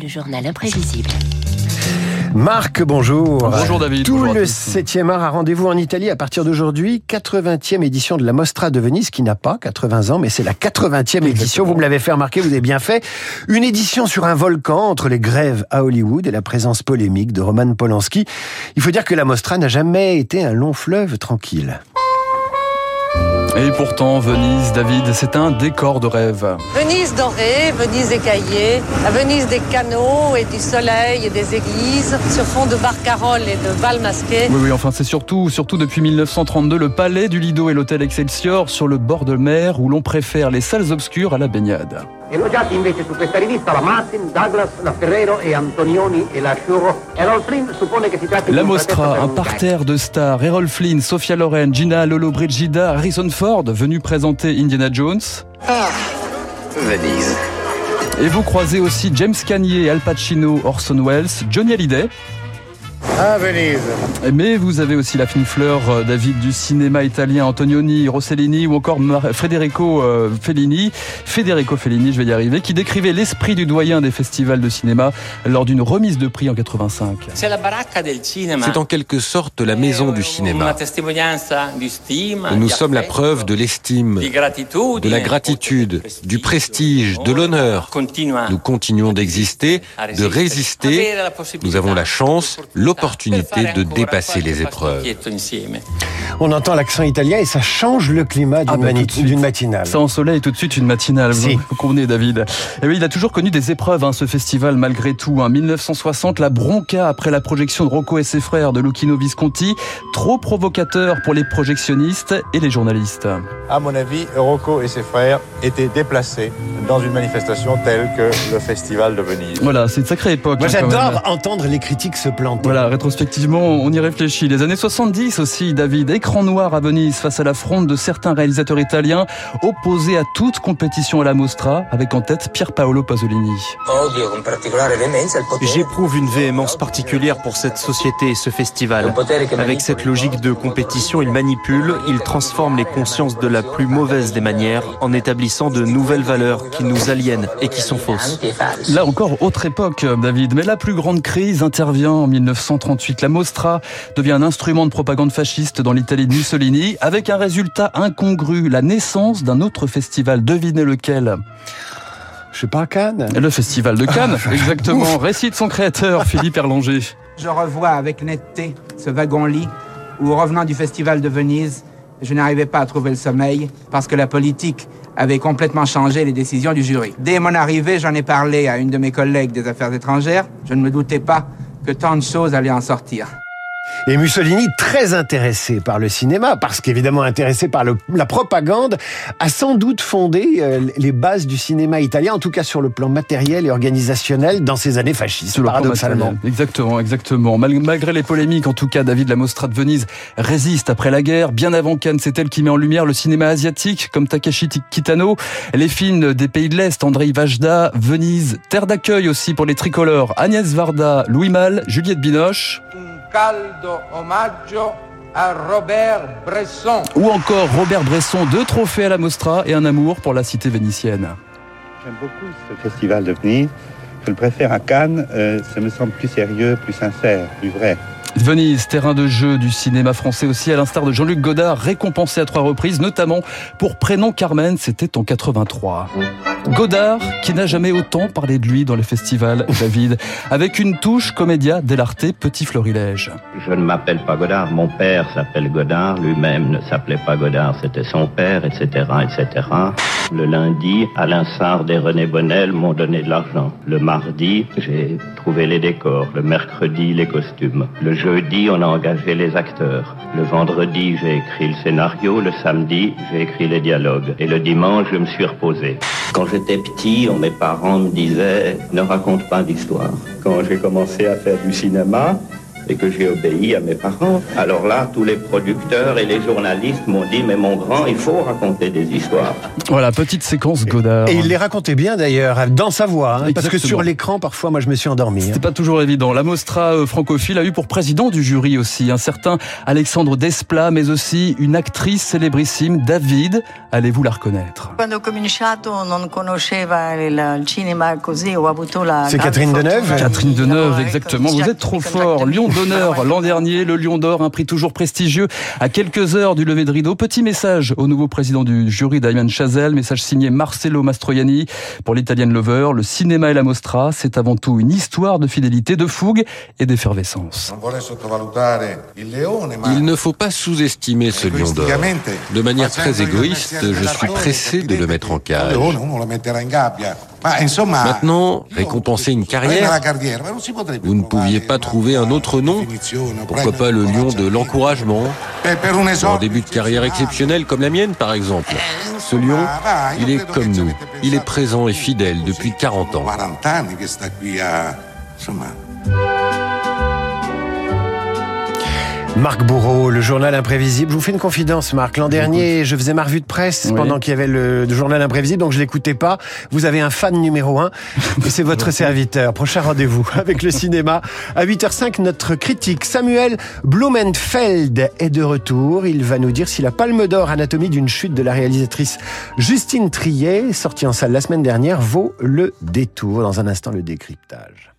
le journal imprévisible. Marc, bonjour. Bonjour David. Tout bonjour le tous. 7e art a rendez-vous en Italie à partir d'aujourd'hui. 80e édition de la Mostra de Venise qui n'a pas 80 ans, mais c'est la 80e édition. Vous me l'avez fait remarquer, vous avez bien fait. Une édition sur un volcan entre les grèves à Hollywood et la présence polémique de Roman Polanski. Il faut dire que la Mostra n'a jamais été un long fleuve tranquille. Et pourtant, Venise, David, c'est un décor de rêve. Venise dorée, Venise écaillée, la Venise des canaux et du soleil et des églises, sur fond de barcaroles et de balles masquées. Oui, oui, enfin, c'est surtout, surtout depuis 1932, le palais du Lido et l'hôtel Excelsior sur le bord de mer où l'on préfère les salles obscures à la baignade. Elogiati invece su questa rivista la Martin, Douglas, la Ferrero e Antonioni e la Shuro. Errol Flynn suppone che si tratti di La Mostra, un parterre de stars. Errol Flynn, Sophia Loren, Gina Lolo Brigida, Harrison Ford, venus présenter Indiana Jones. Venise. Et vous croisez aussi James Cagney, Al Pacino, Orson Welles, Johnny Hallyday. À Venise. Mais vous avez aussi la fine fleur, euh, David, du cinéma italien, Antonioni, Rossellini ou encore Federico euh, Fellini, Federico Fellini, je vais y arriver, qui décrivait l'esprit du doyen des festivals de cinéma lors d'une remise de prix en 85. C'est la baracca del cinema. C'est en quelque sorte la maison du cinéma. Nous sommes la preuve de l'estime, de la gratitude, du prestige, de l'honneur. Nous continuons d'exister, a de résister. Nous avons la chance, l'opportunità l'opportunité de dépasser les épreuves. On entend l'accent italien et ça change le climat d'une Ah d'une matinale. Ça en soleil tout de suite une matinale, Si. vous, convenez David. Et oui, il a toujours connu des épreuves, hein, ce festival malgré tout. En 1960, la bronca après la projection de Rocco et ses frères de Lucchino Visconti, trop provocateur pour les projectionnistes et les journalistes. À mon avis, Rocco et ses frères étaient déplacés dans une manifestation telle que le Festival de Venise. Voilà, c'est une sacrée époque. Moi hein, j'adore entendre les critiques se planter. Voilà, rétrospectivement, on y réfléchit. Les années 70 aussi, David, écran noir à Venise face à la fronde de certains réalisateurs italiens opposés à toute compétition à la Mostra, avec en tête Pier Paolo Pasolini. J'éprouve une véhémence particulière pour cette société et ce festival. Avec cette logique de compétition, il manipule, il transforme les consciences de la plus mauvaise des manières en établissant de nouvelles valeurs qui nous aliènent et qui sont fausses. Là encore, autre époque, David. Mais la plus grande crise intervient en 1938. La Mostra devient un instrument de propagande fasciste dans l'Italie de Mussolini, avec un résultat incongru, la naissance d'un autre festival. Devinez lequel? Je sais pas, Cannes Le Festival de Cannes, exactement. Récit de son créateur, Philippe Erlanger. Je revois avec netteté ce wagon-lit où, revenant du Festival de Venise, je n'arrivais pas à trouver le sommeil parce que la politique avait complètement changé les décisions du jury. Dès mon arrivée, j'en ai parlé à une de mes collègues des affaires étrangères. Je ne me doutais pas que tant de choses allaient en sortir. Et Mussolini, très intéressé par le cinéma, parce qu'évidemment intéressé par le- la propagande, a sans doute fondé euh, les bases du cinéma italien, en tout cas sur le plan matériel et organisationnel, dans ces années fascistes, Sur paradoxalement. Exactement, exactement. Mal- malgré les polémiques, en tout cas, David, la Mostra de Venise résiste après la guerre. Bien avant Cannes, c'est elle qui met en lumière le cinéma asiatique, comme Takashi Kitano, les films des pays de l'Est, Andrei Vajda, Venise, terre d'accueil aussi pour les tricolores, Agnès Varda, Louis Malle, Juliette Binoche, caldo omaggio à Robert Bresson. ou encore Robert Bresson, deux trophées à la Mostra et un amour pour la cité vénitienne. J'aime beaucoup ce festival de Venise. Je le préfère à Cannes. euh, ça me semble plus sérieux, plus sincère, plus vrai. Venise, terrain de jeu du cinéma français aussi, à l'instar de Jean-Luc Godard, récompensé à trois reprises, notamment pour Prénom Carmen, c'était en 83. Godard, qui n'a jamais autant parlé de lui dans les festivals, David, avec une touche comédia dell'arte, petit florilège. Je ne m'appelle pas Godard, mon père s'appelle Godard, lui-même ne s'appelait pas Godard, c'était son père, etc., etc. Le lundi, Alain Sard et René Bonnel m'ont donné de l'argent. Le mardi, j'ai trouvé les décors. Le mercredi, les costumes. Le jeudi, on a engagé les acteurs. Le vendredi, j'ai écrit le scénario. Le samedi, j'ai écrit les dialogues. Et le dimanche, je me suis reposé. J'étais petit, mes parents me disaient ne raconte pas d'histoire. Quand j'ai commencé à faire du cinéma, et que j'ai obéi à mes parents. Alors là, tous les producteurs et les journalistes m'ont dit, mais mon grand, il faut raconter des histoires. Voilà, petite séquence Godard. Et il les racontait bien d'ailleurs, dans sa voix, hein, parce que sur l'écran, parfois, moi, je me suis endormi. hein. C'était pas toujours évident. La Mostra euh, francophile a eu pour président du jury aussi un certain Alexandre Desplat, mais aussi une actrice célébrissime, David. Allez-vous la reconnaître? La C'est Catherine Deneuve Catherine Deneuve, exactement. Vous êtes trop fort. Demy. D'honneur l'an dernier, le Lion d'or, un prix toujours prestigieux à quelques heures du lever de rideau. Petit message au nouveau président du jury, Damien Chazelle, message signé Marcello Mastroianni pour l'Italian Lover. Le cinéma et la Mostra, c'est avant tout une histoire de fidélité, de fougue et d'effervescence. Il ne faut pas sous-estimer ce lion d'or. De manière très égoïste, je suis pressé de le mettre en cage. Insomma, Maintenant, récompenser une carrière, vous ne pouviez pas trouver un autre nom Pourquoi pas le lion de l'encouragement Pour un début de carrière exceptionnel comme la mienne, par exemple. Ce lion, il est comme nous. Il est présent et fidèle depuis 40 ans. Marc Bourreau, le journal imprévisible. Je vous fais une confidence, Marc. L'an dernier, je faisais ma revue de presse Oui. pendant qu'il y avait le, journal imprévisible, donc je l'écoutais pas. Vous avez un fan numéro un, et c'est votre serviteur. Prochain rendez-vous avec le cinéma. À 8h05, notre critique Samuel Blumenfeld est de retour. Il va nous dire si la Palme d'Or Anatomie d'une chute de la réalisatrice Justine Triet, sortie en salle la semaine dernière, vaut le détour. Dans un instant, le décryptage.